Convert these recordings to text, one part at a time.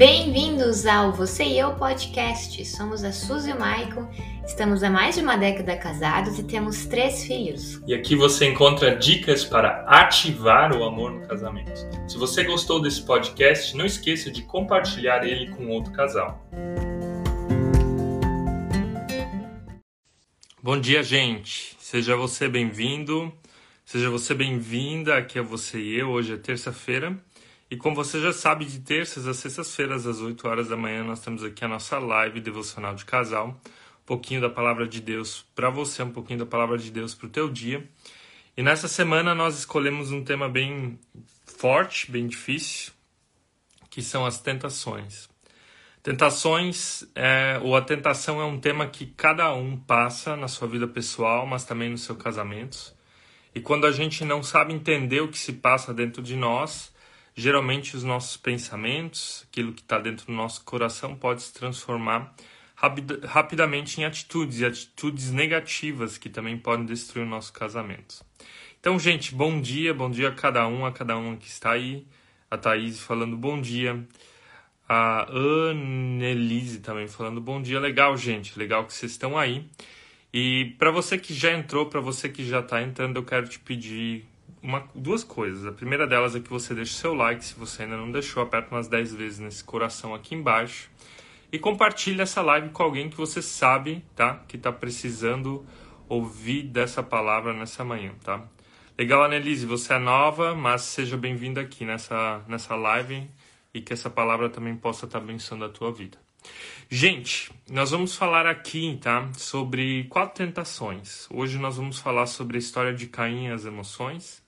Bem-vindos ao Você e Eu Podcast. Somos a Suzy e o Maicon, estamos há mais de uma década casados e temos três filhos. E aqui você encontra dicas para ativar o amor no casamento. Se você gostou desse podcast, não esqueça de compartilhar ele com outro casal. Bom dia, gente. Seja você bem-vindo, seja você bem-vinda. Aqui é você e eu. Hoje é terça-feira. E como você já sabe, de terças às sextas-feiras, às 8 horas da manhã, nós temos aqui a nossa live devocional de casal. Um pouquinho da palavra de Deus para você, um pouquinho da palavra de Deus para o teu dia. E nessa semana nós escolhemos um tema bem forte, bem difícil, que são as tentações. Tentações, é, ou a tentação é um tema que cada um passa na sua vida pessoal, mas também no seu casamento. E quando a gente não sabe entender o que se passa dentro de nós, geralmente os nossos pensamentos, aquilo que está dentro do nosso coração, pode se transformar rapid rapidamente em atitudes, e atitudes negativas que também podem destruir o nosso casamento. Então, gente, bom dia, bom dia a cada um, a cada um que está aí. A Thaís falando bom dia. A Annelise também falando bom dia. Legal, gente, legal que vocês estão aí. E para você que já entrou, para você que já está entrando, eu quero te pedir uma, duas coisas. A primeira delas é que você deixe seu like, se você ainda não deixou, aperta umas 10 vezes nesse coração aqui embaixo. E compartilhe essa live com alguém que você sabe, tá? Que está precisando ouvir dessa palavra nessa manhã, tá? Legal, Annelise, você é nova, mas seja bem-vinda aqui nessa, nessa live e que essa palavra também possa estar tá abençoando a tua vida. Gente, nós vamos falar aqui, tá, sobre quatro tentações. Hoje nós vamos falar sobre a história de Caim e as emoções.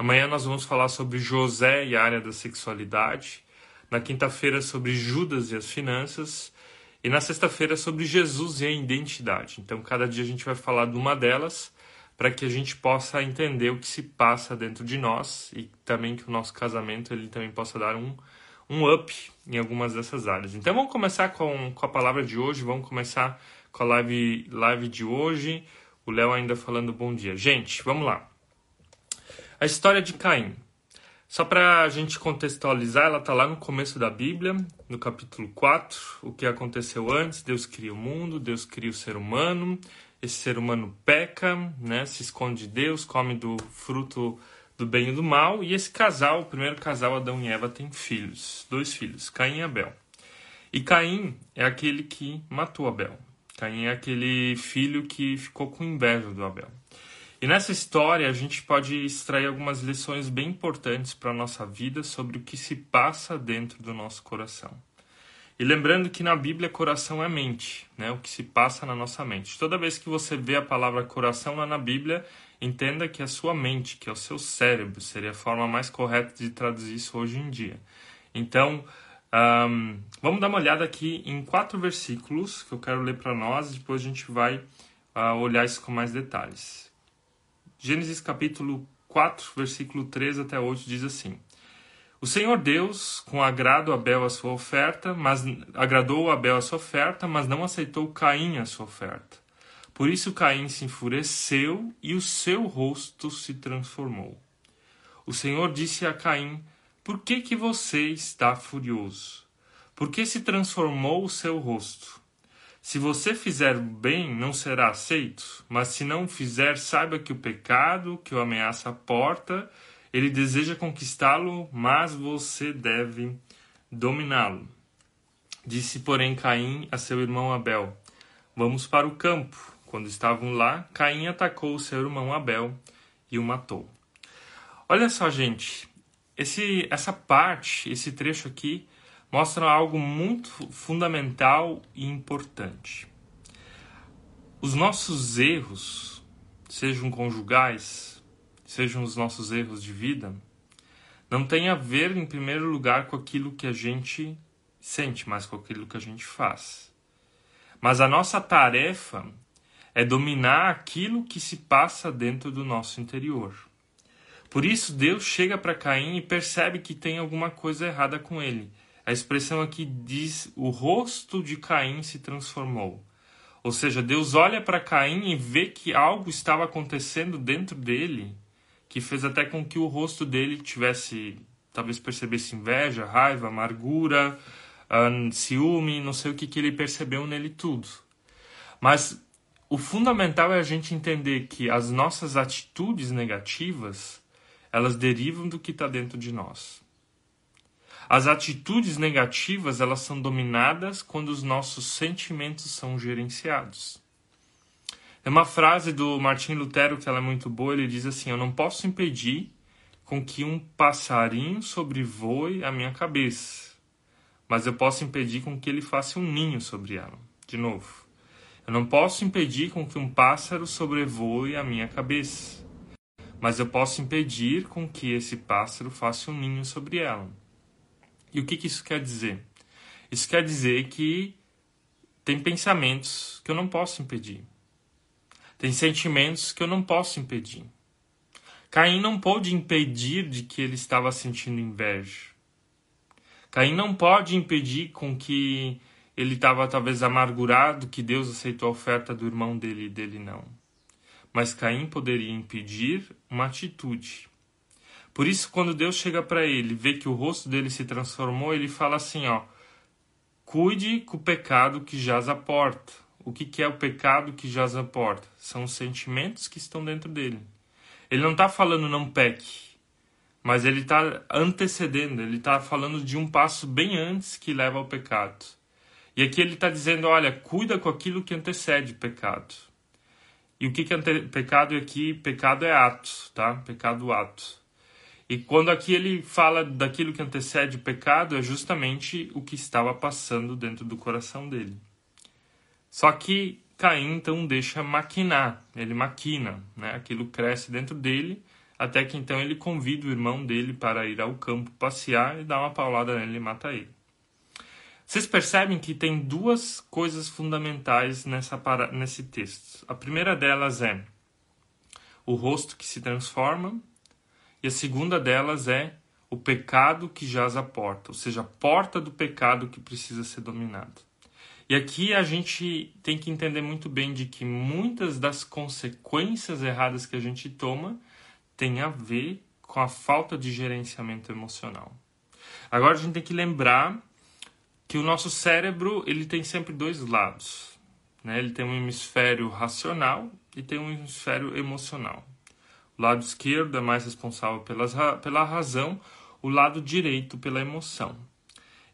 Amanhã nós vamos falar sobre José e a área da sexualidade. Na quinta-feira sobre Judas e as finanças. E na sexta-feira sobre Jesus e a identidade. Então, cada dia a gente vai falar de uma delas para que a gente possa entender o que se passa dentro de nós e também que o nosso casamento ele também possa dar um um up em algumas dessas áreas. Então vamos começar com, com a palavra de hoje, vamos começar com a live, live de hoje. O Léo ainda falando bom dia. Gente, vamos lá. A história de Caim. Só para a gente contextualizar, ela está lá no começo da Bíblia, no capítulo 4, o que aconteceu antes. Deus cria o mundo, Deus cria o ser humano, esse ser humano peca, né, se esconde de Deus, come do fruto do bem e do mal. E esse casal, o primeiro casal, Adão e Eva, tem filhos, dois filhos, Caim e Abel. E Caim é aquele que matou Abel. Caim é aquele filho que ficou com inveja do Abel. E nessa história a gente pode extrair algumas lições bem importantes para a nossa vida sobre o que se passa dentro do nosso coração. E lembrando que na Bíblia coração é mente, né? o que se passa na nossa mente. Toda vez que você vê a palavra coração lá na Bíblia, entenda que é a sua mente, que é o seu cérebro, seria a forma mais correta de traduzir isso hoje em dia. Então, um, vamos dar uma olhada aqui em quatro versículos que eu quero ler para nós depois a gente vai uh, olhar isso com mais detalhes. Gênesis capítulo 4, versículo 3 até 8 diz assim: O Senhor Deus, com agrado Abel a sua oferta, mas agradou Abel a sua oferta, mas não aceitou Caim a sua oferta. Por isso Caim se enfureceu e o seu rosto se transformou. O Senhor disse a Caim: Por que que você está furioso? Por que se transformou o seu rosto? Se você fizer bem, não será aceito, mas se não fizer, saiba que o pecado que o ameaça a porta, ele deseja conquistá-lo, mas você deve dominá-lo. Disse, porém, Caim a seu irmão Abel: Vamos para o campo. Quando estavam lá, Caim atacou seu irmão Abel e o matou. Olha só, gente, esse, essa parte, esse trecho aqui, mostra algo muito fundamental e importante. Os nossos erros, sejam conjugais, sejam os nossos erros de vida, não tem a ver, em primeiro lugar, com aquilo que a gente sente, mas com aquilo que a gente faz. Mas a nossa tarefa é dominar aquilo que se passa dentro do nosso interior. Por isso, Deus chega para Caim e percebe que tem alguma coisa errada com ele. A expressão aqui diz: o rosto de Caim se transformou. Ou seja, Deus olha para Caim e vê que algo estava acontecendo dentro dele que fez até com que o rosto dele tivesse, talvez percebesse inveja, raiva, amargura, ciúme, não sei o que, que ele percebeu nele tudo. Mas o fundamental é a gente entender que as nossas atitudes negativas, elas derivam do que está dentro de nós. As atitudes negativas, elas são dominadas quando os nossos sentimentos são gerenciados. É uma frase do Martin Lutero que ela é muito boa, ele diz assim: "Eu não posso impedir com que um passarinho sobrevoe a minha cabeça, mas eu posso impedir com que ele faça um ninho sobre ela." De novo. Eu não posso impedir com que um pássaro sobrevoe a minha cabeça, mas eu posso impedir com que esse pássaro faça um ninho sobre ela. E o que, que isso quer dizer? Isso quer dizer que tem pensamentos que eu não posso impedir. Tem sentimentos que eu não posso impedir. Caim não pôde impedir de que ele estava sentindo inveja. Caim não pode impedir com que ele estava talvez amargurado que Deus aceitou a oferta do irmão dele e dele não. Mas Caim poderia impedir uma atitude. Por isso, quando Deus chega para ele, vê que o rosto dele se transformou, ele fala assim, ó: Cuide com o pecado que jaz à porta. O que, que é o pecado que jaz à porta? São os sentimentos que estão dentro dele. Ele não está falando não peque, mas ele está antecedendo, ele está falando de um passo bem antes que leva ao pecado. E aqui ele está dizendo: olha, cuida com aquilo que antecede pecado. E o que, que é pecado aqui? Pecado é ato, tá? Pecado ato. E quando aqui ele fala daquilo que antecede o pecado, é justamente o que estava passando dentro do coração dele. Só que Caim então deixa maquinar, ele maquina, né? Aquilo cresce dentro dele, até que então ele convida o irmão dele para ir ao campo passear e dá uma paulada nele e mata ele. Vocês percebem que tem duas coisas fundamentais nessa para... nesse texto. A primeira delas é o rosto que se transforma, e a segunda delas é o pecado que jaz à porta, ou seja, a porta do pecado que precisa ser dominada. E aqui a gente tem que entender muito bem de que muitas das consequências erradas que a gente toma têm a ver com a falta de gerenciamento emocional. Agora a gente tem que lembrar que o nosso cérebro ele tem sempre dois lados. Né? Ele tem um hemisfério racional e tem um hemisfério emocional. O lado esquerdo é mais responsável pelas, pela razão, o lado direito pela emoção.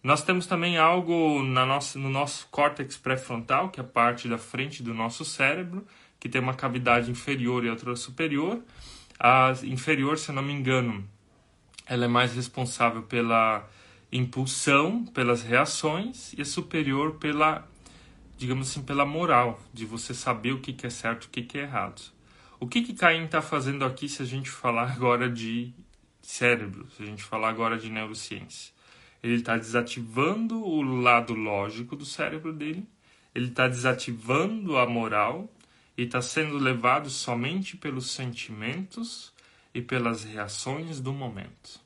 Nós temos também algo na nossa, no nosso córtex pré-frontal, que é a parte da frente do nosso cérebro, que tem uma cavidade inferior e outra superior. A inferior, se eu não me engano, ela é mais responsável pela impulsão pelas reações e é superior pela, digamos assim, pela moral, de você saber o que é certo e o que é errado. O que, que Caim está fazendo aqui se a gente falar agora de cérebro, se a gente falar agora de neurociência? Ele está desativando o lado lógico do cérebro dele, ele está desativando a moral e está sendo levado somente pelos sentimentos e pelas reações do momento.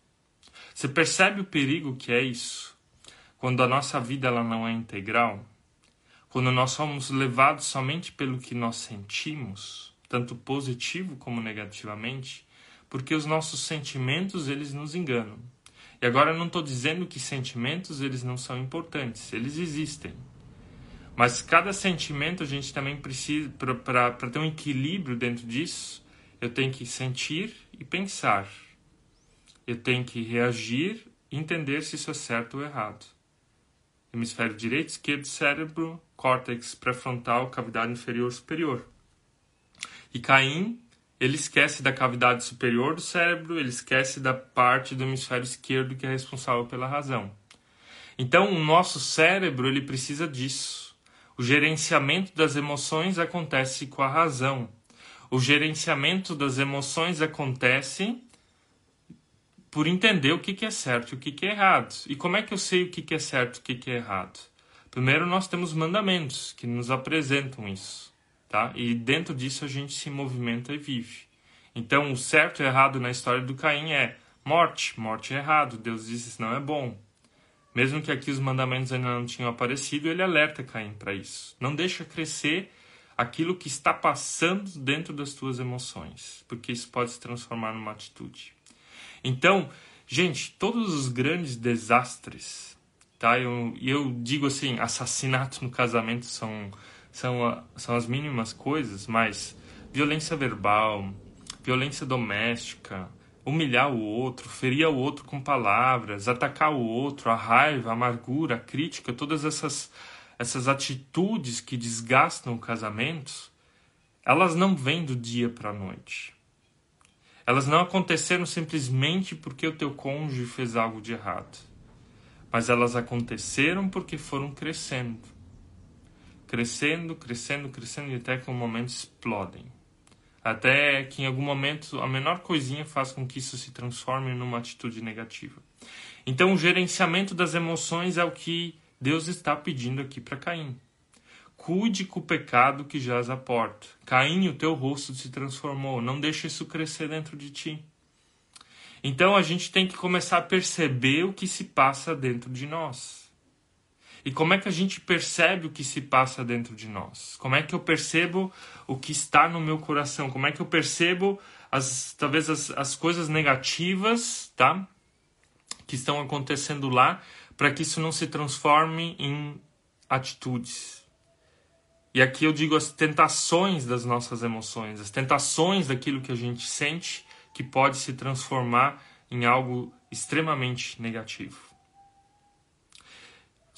Você percebe o perigo que é isso? Quando a nossa vida ela não é integral, quando nós somos levados somente pelo que nós sentimos, tanto positivo como negativamente, porque os nossos sentimentos eles nos enganam. E agora eu não estou dizendo que sentimentos eles não são importantes, eles existem. Mas cada sentimento a gente também precisa, para ter um equilíbrio dentro disso, eu tenho que sentir e pensar eu tenho que reagir e entender se isso é certo ou errado. Hemisfério direito, esquerdo, cérebro, córtex pré-frontal, cavidade inferior superior. E Caim, ele esquece da cavidade superior do cérebro, ele esquece da parte do hemisfério esquerdo que é responsável pela razão. Então, o nosso cérebro, ele precisa disso. O gerenciamento das emoções acontece com a razão. O gerenciamento das emoções acontece por entender o que, é certo e o que, é errado. E como é que eu sei o que, é certo e o que é errado? Primeiro, nós temos mandamentos que nos apresentam isso, tá? E dentro disso a gente se movimenta e vive. Então, o certo e errado na história do Caim é morte, morte é errado, Deus disse isso não é bom. Mesmo que aqui os mandamentos ainda não tinham aparecido, ele alerta Caim para isso. Não deixa crescer aquilo que está passando dentro das tuas emoções, porque isso pode se transformar numa atitude. Então, gente, todos os grandes desastres tá? Eu, eu digo assim, assassinatos no casamento são, são, são as mínimas coisas, mas violência verbal, violência doméstica, humilhar o outro, ferir o outro com palavras, atacar o outro, a raiva, a amargura, a crítica, todas essas, essas atitudes que desgastam casamentos, elas não vêm do dia para a noite. Elas não aconteceram simplesmente porque o teu cônjuge fez algo de errado, mas elas aconteceram porque foram crescendo. Crescendo, crescendo, crescendo e até que um momento explodem. Até que em algum momento a menor coisinha faz com que isso se transforme numa atitude negativa. Então, o gerenciamento das emoções é o que Deus está pedindo aqui para Caim. Cuide com o pecado que jaz à porta. Caim, o teu rosto se transformou. Não deixe isso crescer dentro de ti. Então a gente tem que começar a perceber o que se passa dentro de nós. E como é que a gente percebe o que se passa dentro de nós? Como é que eu percebo o que está no meu coração? Como é que eu percebo as talvez as, as coisas negativas, tá? Que estão acontecendo lá, para que isso não se transforme em atitudes. E aqui eu digo as tentações das nossas emoções, as tentações daquilo que a gente sente que pode se transformar em algo extremamente negativo.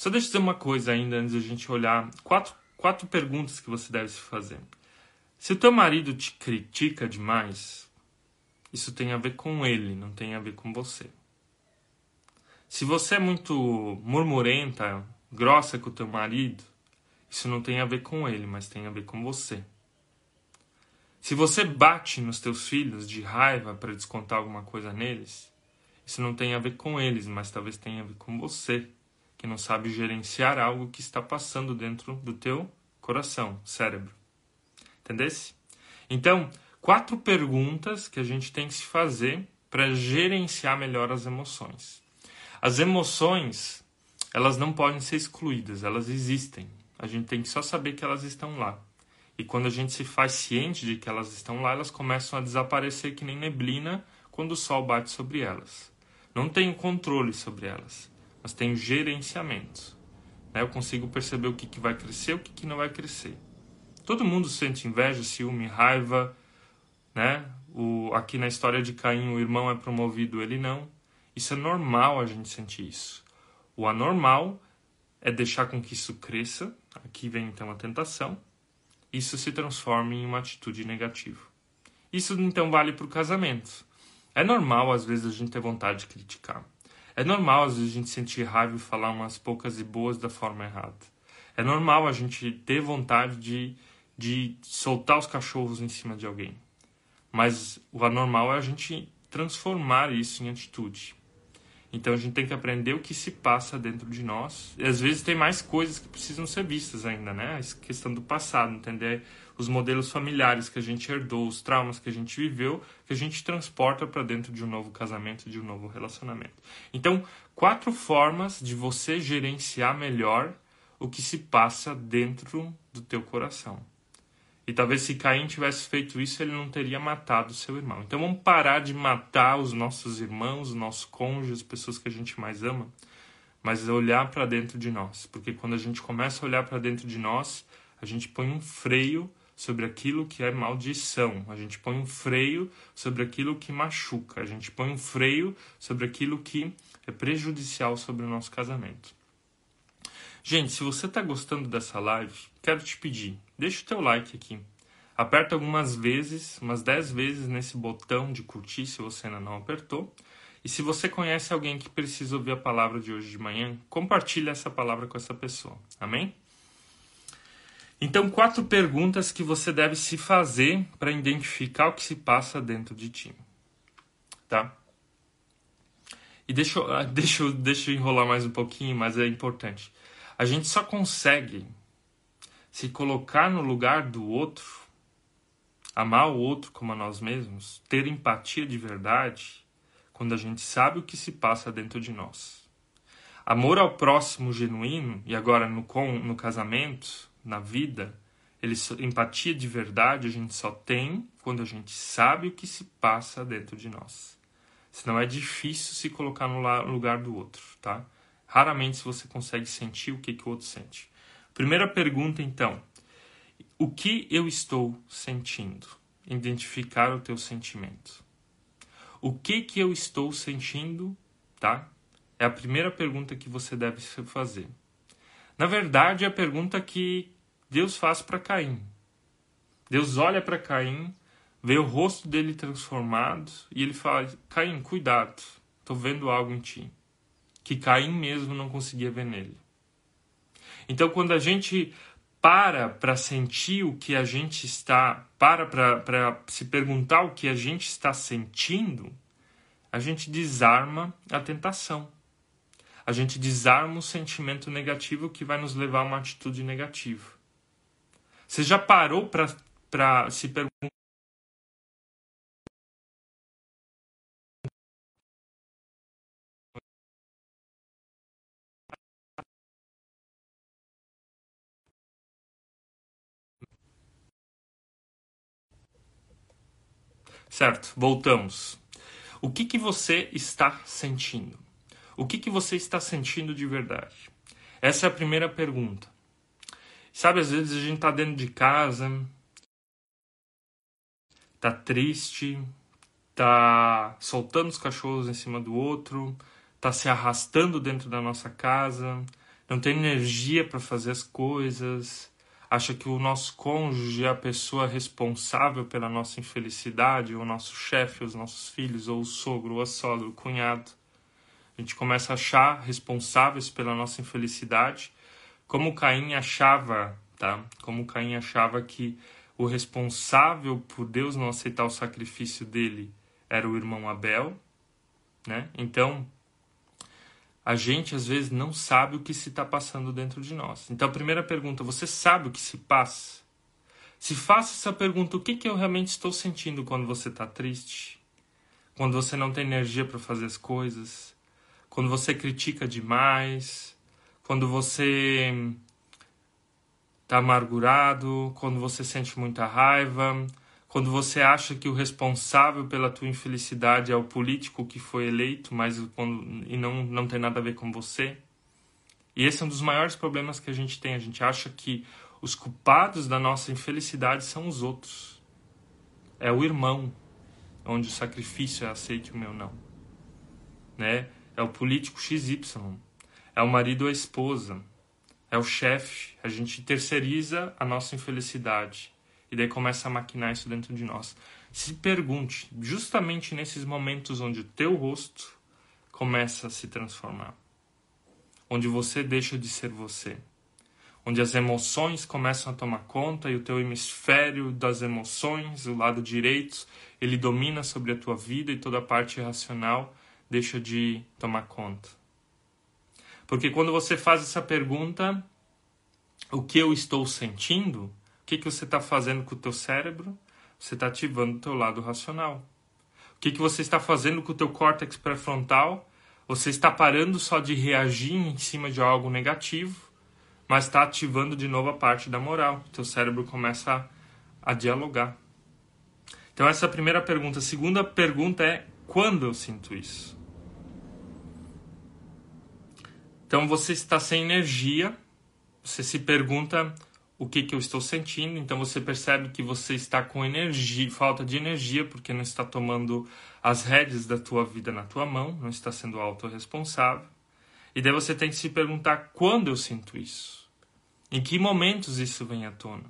Só deixa eu dizer uma coisa ainda antes de a gente olhar quatro, quatro perguntas que você deve se fazer. Se o teu marido te critica demais, isso tem a ver com ele, não tem a ver com você. Se você é muito murmurenta, grossa com o teu marido, isso não tem a ver com ele, mas tem a ver com você. Se você bate nos teus filhos de raiva para descontar alguma coisa neles, isso não tem a ver com eles, mas talvez tenha a ver com você que não sabe gerenciar algo que está passando dentro do teu coração, cérebro. Entendesse? Então, quatro perguntas que a gente tem que se fazer para gerenciar melhor as emoções. As emoções, elas não podem ser excluídas, elas existem. A gente tem que só saber que elas estão lá. E quando a gente se faz ciente de que elas estão lá, elas começam a desaparecer que nem neblina quando o sol bate sobre elas. Não tenho controle sobre elas mas tenho gerenciamento. Né? Eu consigo perceber o que, que vai crescer o que, que não vai crescer. Todo mundo sente inveja, ciúme, raiva. Né? O, aqui na história de Caim, o irmão é promovido, ele não. Isso é normal a gente sentir isso. O anormal é deixar com que isso cresça. Aqui vem então a tentação. Isso se transforma em uma atitude negativa. Isso então vale para o casamento. É normal às vezes a gente ter vontade de criticar. É normal às vezes a gente sentir raiva e falar umas poucas e boas da forma errada. É normal a gente ter vontade de, de soltar os cachorros em cima de alguém. Mas o anormal é a gente transformar isso em atitude. Então a gente tem que aprender o que se passa dentro de nós. E às vezes tem mais coisas que precisam ser vistas ainda, né? A questão do passado, entender os modelos familiares que a gente herdou, os traumas que a gente viveu, que a gente transporta para dentro de um novo casamento, de um novo relacionamento. Então, quatro formas de você gerenciar melhor o que se passa dentro do teu coração. E talvez se Caim tivesse feito isso, ele não teria matado seu irmão. Então vamos parar de matar os nossos irmãos, os nossos cônjuges, as pessoas que a gente mais ama, mas olhar para dentro de nós. Porque quando a gente começa a olhar para dentro de nós, a gente põe um freio sobre aquilo que é maldição, a gente põe um freio sobre aquilo que machuca, a gente põe um freio sobre aquilo que é prejudicial sobre o nosso casamento. Gente, se você está gostando dessa live, quero te pedir, deixa o teu like aqui. Aperta algumas vezes, umas 10 vezes nesse botão de curtir se você ainda não apertou. E se você conhece alguém que precisa ouvir a palavra de hoje de manhã, compartilhe essa palavra com essa pessoa. Amém? Então, quatro perguntas que você deve se fazer para identificar o que se passa dentro de ti. Tá? E deixa, deixa, deixa eu enrolar mais um pouquinho, mas é importante. A gente só consegue se colocar no lugar do outro, amar o outro como a nós mesmos, ter empatia de verdade, quando a gente sabe o que se passa dentro de nós. Amor ao próximo genuíno, e agora no, no casamento, na vida, ele, empatia de verdade a gente só tem quando a gente sabe o que se passa dentro de nós. Senão é difícil se colocar no lugar do outro, tá? Raramente você consegue sentir o que, que o outro sente. Primeira pergunta, então: o que eu estou sentindo? Identificar o teu sentimento. O que que eu estou sentindo, tá? É a primeira pergunta que você deve fazer. Na verdade, é a pergunta que Deus faz para Caim. Deus olha para Caim, vê o rosto dele transformado e ele fala: Caim, cuidado, estou vendo algo em ti que Caim mesmo não conseguia ver nele. Então, quando a gente para para sentir o que a gente está, para para se perguntar o que a gente está sentindo, a gente desarma a tentação. A gente desarma o sentimento negativo que vai nos levar a uma atitude negativa. Você já parou para se perguntar Certo, voltamos. O que, que você está sentindo? O que, que você está sentindo de verdade? Essa é a primeira pergunta. Sabe, às vezes a gente está dentro de casa, tá triste, tá soltando os cachorros em cima do outro, tá se arrastando dentro da nossa casa, não tem energia para fazer as coisas, acha que o nosso cônjuge é a pessoa responsável pela nossa infelicidade, o nosso chefe, os nossos filhos, ou o sogro, ou a sogra, o cunhado. A gente começa a achar responsáveis pela nossa infelicidade, como Caim achava, tá? Como Caim achava que o responsável por Deus não aceitar o sacrifício dele era o irmão Abel, né? Então, a gente às vezes não sabe o que se está passando dentro de nós. Então, a primeira pergunta: você sabe o que se passa? Se faça essa pergunta: o que, que eu realmente estou sentindo quando você está triste? Quando você não tem energia para fazer as coisas? Quando você critica demais? Quando você está amargurado? Quando você sente muita raiva? quando você acha que o responsável pela tua infelicidade é o político que foi eleito, mas quando, e não, não tem nada a ver com você. E esse é um dos maiores problemas que a gente tem. A gente acha que os culpados da nossa infelicidade são os outros. É o irmão, onde o sacrifício é aceito o meu não. Né? É o político XY. É o marido ou a esposa. É o chefe. A gente terceiriza a nossa infelicidade e daí começa a maquinar isso dentro de nós. Se pergunte, justamente nesses momentos onde o teu rosto começa a se transformar, onde você deixa de ser você, onde as emoções começam a tomar conta e o teu hemisfério das emoções, o lado direito, ele domina sobre a tua vida e toda a parte racional deixa de tomar conta. Porque quando você faz essa pergunta, o que eu estou sentindo, o que, que você está fazendo com o teu cérebro? Você está ativando o teu lado racional. O que, que você está fazendo com o teu córtex pré-frontal? Você está parando só de reagir em cima de algo negativo, mas está ativando de novo a parte da moral. O teu cérebro começa a, a dialogar. Então essa é a primeira pergunta. A segunda pergunta é quando eu sinto isso? Então você está sem energia, você se pergunta o que, que eu estou sentindo. Então você percebe que você está com energia, falta de energia, porque não está tomando as rédeas da tua vida na tua mão, não está sendo autorresponsável. E daí você tem que se perguntar quando eu sinto isso? Em que momentos isso vem à tona?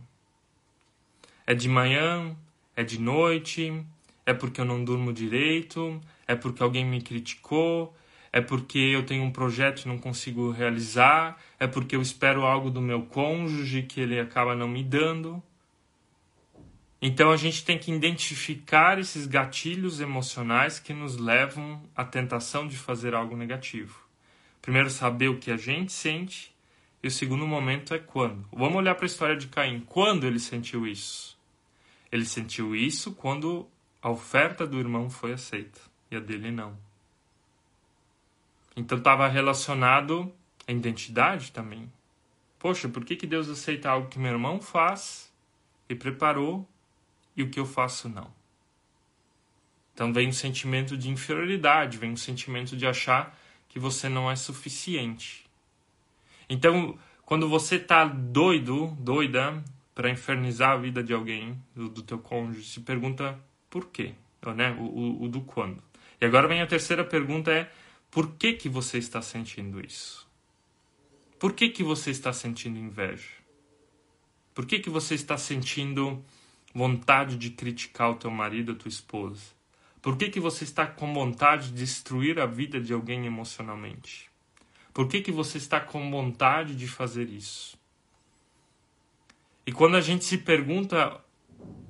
É de manhã? É de noite? É porque eu não durmo direito? É porque alguém me criticou? É porque eu tenho um projeto e não consigo realizar, é porque eu espero algo do meu cônjuge que ele acaba não me dando. Então a gente tem que identificar esses gatilhos emocionais que nos levam à tentação de fazer algo negativo. Primeiro, saber o que a gente sente, e o segundo momento é quando. Vamos olhar para a história de Caim. Quando ele sentiu isso? Ele sentiu isso quando a oferta do irmão foi aceita e a dele não. Então estava relacionado à identidade também. Poxa, por que, que Deus aceita algo que meu irmão faz e preparou e o que eu faço não? Então vem um sentimento de inferioridade, vem um sentimento de achar que você não é suficiente. Então, quando você tá doido, doida para infernizar a vida de alguém, do, do teu cônjuge, se pergunta por quê, né? O, o, o do quando. E agora vem a terceira pergunta é por que que você está sentindo isso? Por que que você está sentindo inveja? Por que que você está sentindo vontade de criticar o teu marido, a tua esposa? Por que que você está com vontade de destruir a vida de alguém emocionalmente? Por que, que você está com vontade de fazer isso? E quando a gente se pergunta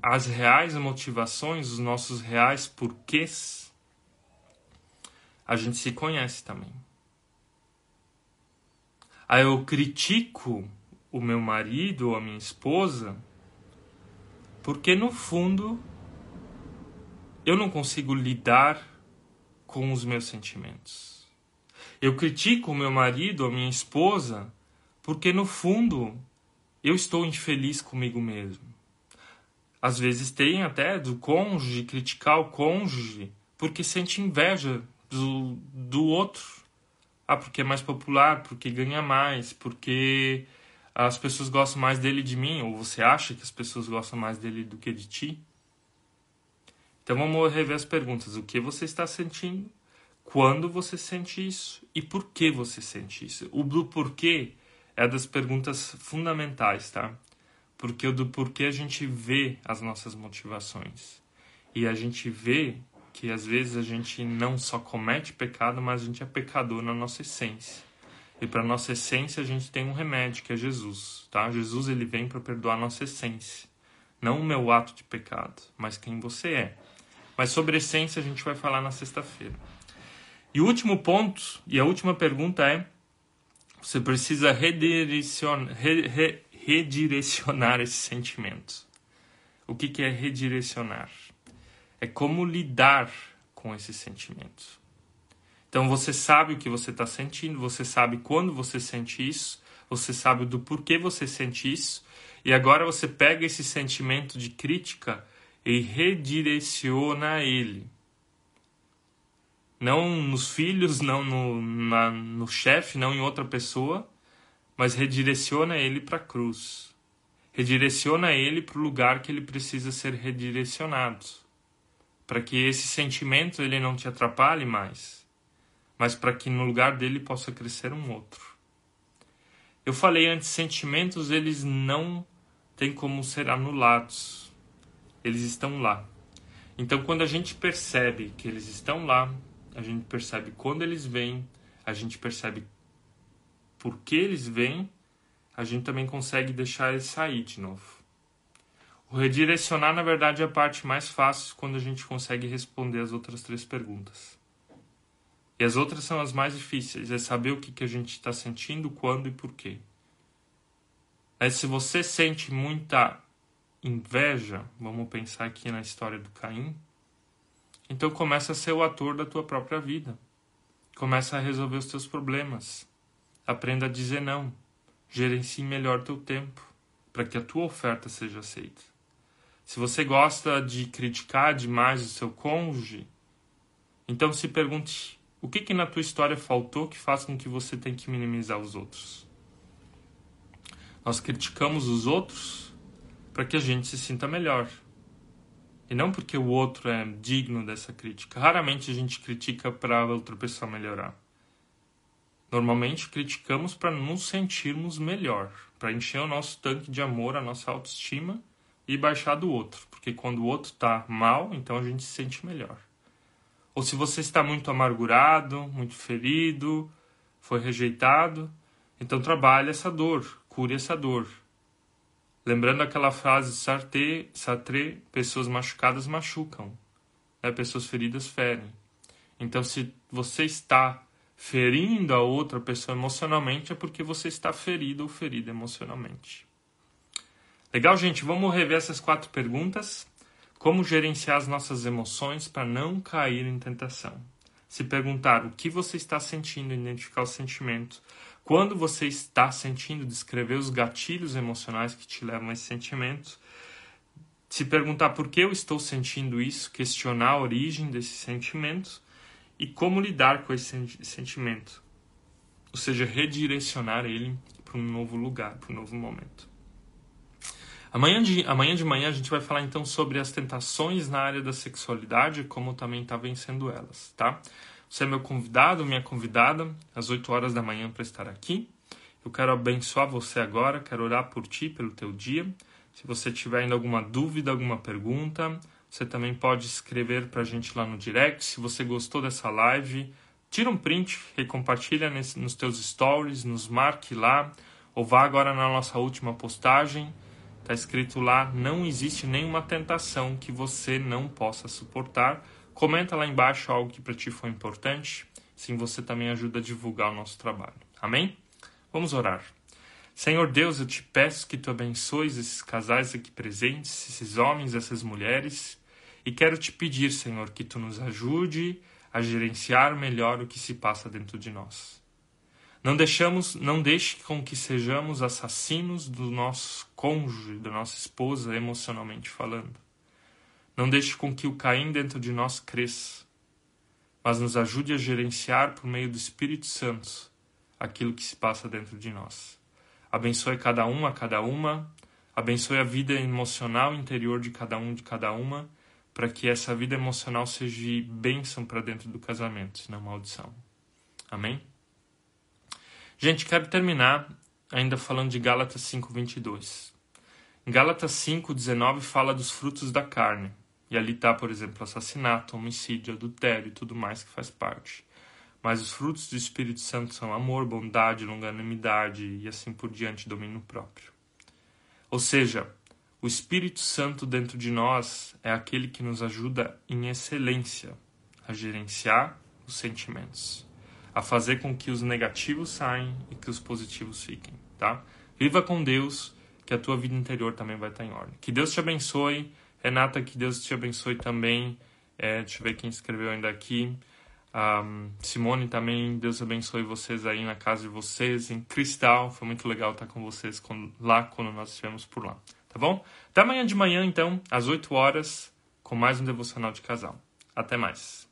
as reais motivações, os nossos reais porquês, a gente se conhece também. Aí eu critico o meu marido ou a minha esposa porque no fundo eu não consigo lidar com os meus sentimentos. Eu critico o meu marido, a minha esposa, porque no fundo eu estou infeliz comigo mesmo. Às vezes tem até do cônjuge criticar o cônjuge porque sente inveja do, do outro. Ah, porque é mais popular, porque ganha mais, porque as pessoas gostam mais dele de mim, ou você acha que as pessoas gostam mais dele do que de ti? Então vamos rever as perguntas. O que você está sentindo? quando você sente isso e por que você sente isso. O do porquê é das perguntas fundamentais, tá? Porque o do porquê a gente vê as nossas motivações. E a gente vê que às vezes a gente não só comete pecado, mas a gente é pecador na nossa essência. E para nossa essência a gente tem um remédio que é Jesus, tá? Jesus ele vem para perdoar nossa essência, não o meu ato de pecado, mas quem você é. Mas sobre essência a gente vai falar na sexta-feira. E o último ponto, e a última pergunta é: você precisa redirecionar, re, re, redirecionar esse sentimento. O que, que é redirecionar? É como lidar com esse sentimento. Então você sabe o que você está sentindo, você sabe quando você sente isso, você sabe do porquê você sente isso, e agora você pega esse sentimento de crítica e redireciona ele não nos filhos, não no, na, no chefe, não em outra pessoa, mas redireciona ele para a cruz. Redireciona ele para o lugar que ele precisa ser redirecionado. Para que esse sentimento ele não te atrapalhe mais, mas para que no lugar dele possa crescer um outro. Eu falei antes, sentimentos eles não têm como ser anulados. Eles estão lá. Então, quando a gente percebe que eles estão lá, a gente percebe quando eles vêm, a gente percebe por que eles vêm, a gente também consegue deixar eles sair de novo. O redirecionar, na verdade, é a parte mais fácil quando a gente consegue responder as outras três perguntas. E as outras são as mais difíceis, é saber o que, que a gente está sentindo, quando e por quê. Mas se você sente muita inveja, vamos pensar aqui na história do Caim, então começa a ser o ator da tua própria vida. Começa a resolver os teus problemas. Aprenda a dizer não. Gerencie melhor teu tempo para que a tua oferta seja aceita. Se você gosta de criticar demais o seu cônjuge, então se pergunte: o que, que na tua história faltou que faz com que você tenha que minimizar os outros? Nós criticamos os outros para que a gente se sinta melhor. E não porque o outro é digno dessa crítica. Raramente a gente critica para outra pessoa melhorar. Normalmente criticamos para nos sentirmos melhor, para encher o nosso tanque de amor, a nossa autoestima e baixar do outro, porque quando o outro está mal, então a gente se sente melhor. Ou se você está muito amargurado, muito ferido, foi rejeitado, então trabalhe essa dor, cure essa dor, Lembrando aquela frase Sartre, Sartre pessoas machucadas machucam, né? pessoas feridas ferem. Então, se você está ferindo a outra pessoa emocionalmente, é porque você está ferido ou ferida emocionalmente. Legal, gente? Vamos rever essas quatro perguntas. Como gerenciar as nossas emoções para não cair em tentação? Se perguntar o que você está sentindo, identificar o sentimento, quando você está sentindo, descrever os gatilhos emocionais que te levam a esse sentimento, se perguntar por que eu estou sentindo isso, questionar a origem desse sentimento e como lidar com esse sentimento. Ou seja, redirecionar ele para um novo lugar, para um novo momento. Amanhã de, amanhã de manhã a gente vai falar então sobre as tentações na área da sexualidade como também está vencendo elas, tá? Você é meu convidado, minha convidada, às 8 horas da manhã para estar aqui. Eu quero abençoar você agora, quero orar por ti, pelo teu dia. Se você tiver ainda alguma dúvida, alguma pergunta, você também pode escrever para a gente lá no direct. Se você gostou dessa live, tira um print e compartilha nos teus stories, nos marque lá, ou vá agora na nossa última postagem Está escrito lá: não existe nenhuma tentação que você não possa suportar. Comenta lá embaixo algo que para ti foi importante. Sim, você também ajuda a divulgar o nosso trabalho. Amém? Vamos orar. Senhor Deus, eu te peço que tu abençoes esses casais aqui presentes, esses homens, essas mulheres, e quero te pedir, Senhor, que tu nos ajude a gerenciar melhor o que se passa dentro de nós. Não deixamos, não deixe com que sejamos assassinos do nosso cônjuge, da nossa esposa, emocionalmente falando. Não deixe com que o Caim dentro de nós cresça, mas nos ajude a gerenciar por meio do Espírito Santo aquilo que se passa dentro de nós. Abençoe cada um, a cada uma, abençoe a vida emocional interior de cada um, de cada uma, para que essa vida emocional seja bênção para dentro do casamento, não maldição. Amém? Gente, quero terminar ainda falando de Gálatas 5:22. Gálatas 5:19 fala dos frutos da carne. E ali está, por exemplo, assassinato, homicídio, adultério e tudo mais que faz parte. Mas os frutos do Espírito Santo são amor, bondade, longanimidade e assim por diante, domínio próprio. Ou seja, o Espírito Santo dentro de nós é aquele que nos ajuda em excelência a gerenciar os sentimentos a fazer com que os negativos saiam e que os positivos fiquem, tá? Viva com Deus, que a tua vida interior também vai estar em ordem. Que Deus te abençoe. Renata, que Deus te abençoe também. É, deixa eu ver quem escreveu ainda aqui. Um, Simone também, Deus abençoe vocês aí na casa de vocês, em Cristal. Foi muito legal estar com vocês quando, lá quando nós estivemos por lá. Tá bom? Até amanhã de manhã, então, às 8 horas, com mais um devocional de casal. Até mais.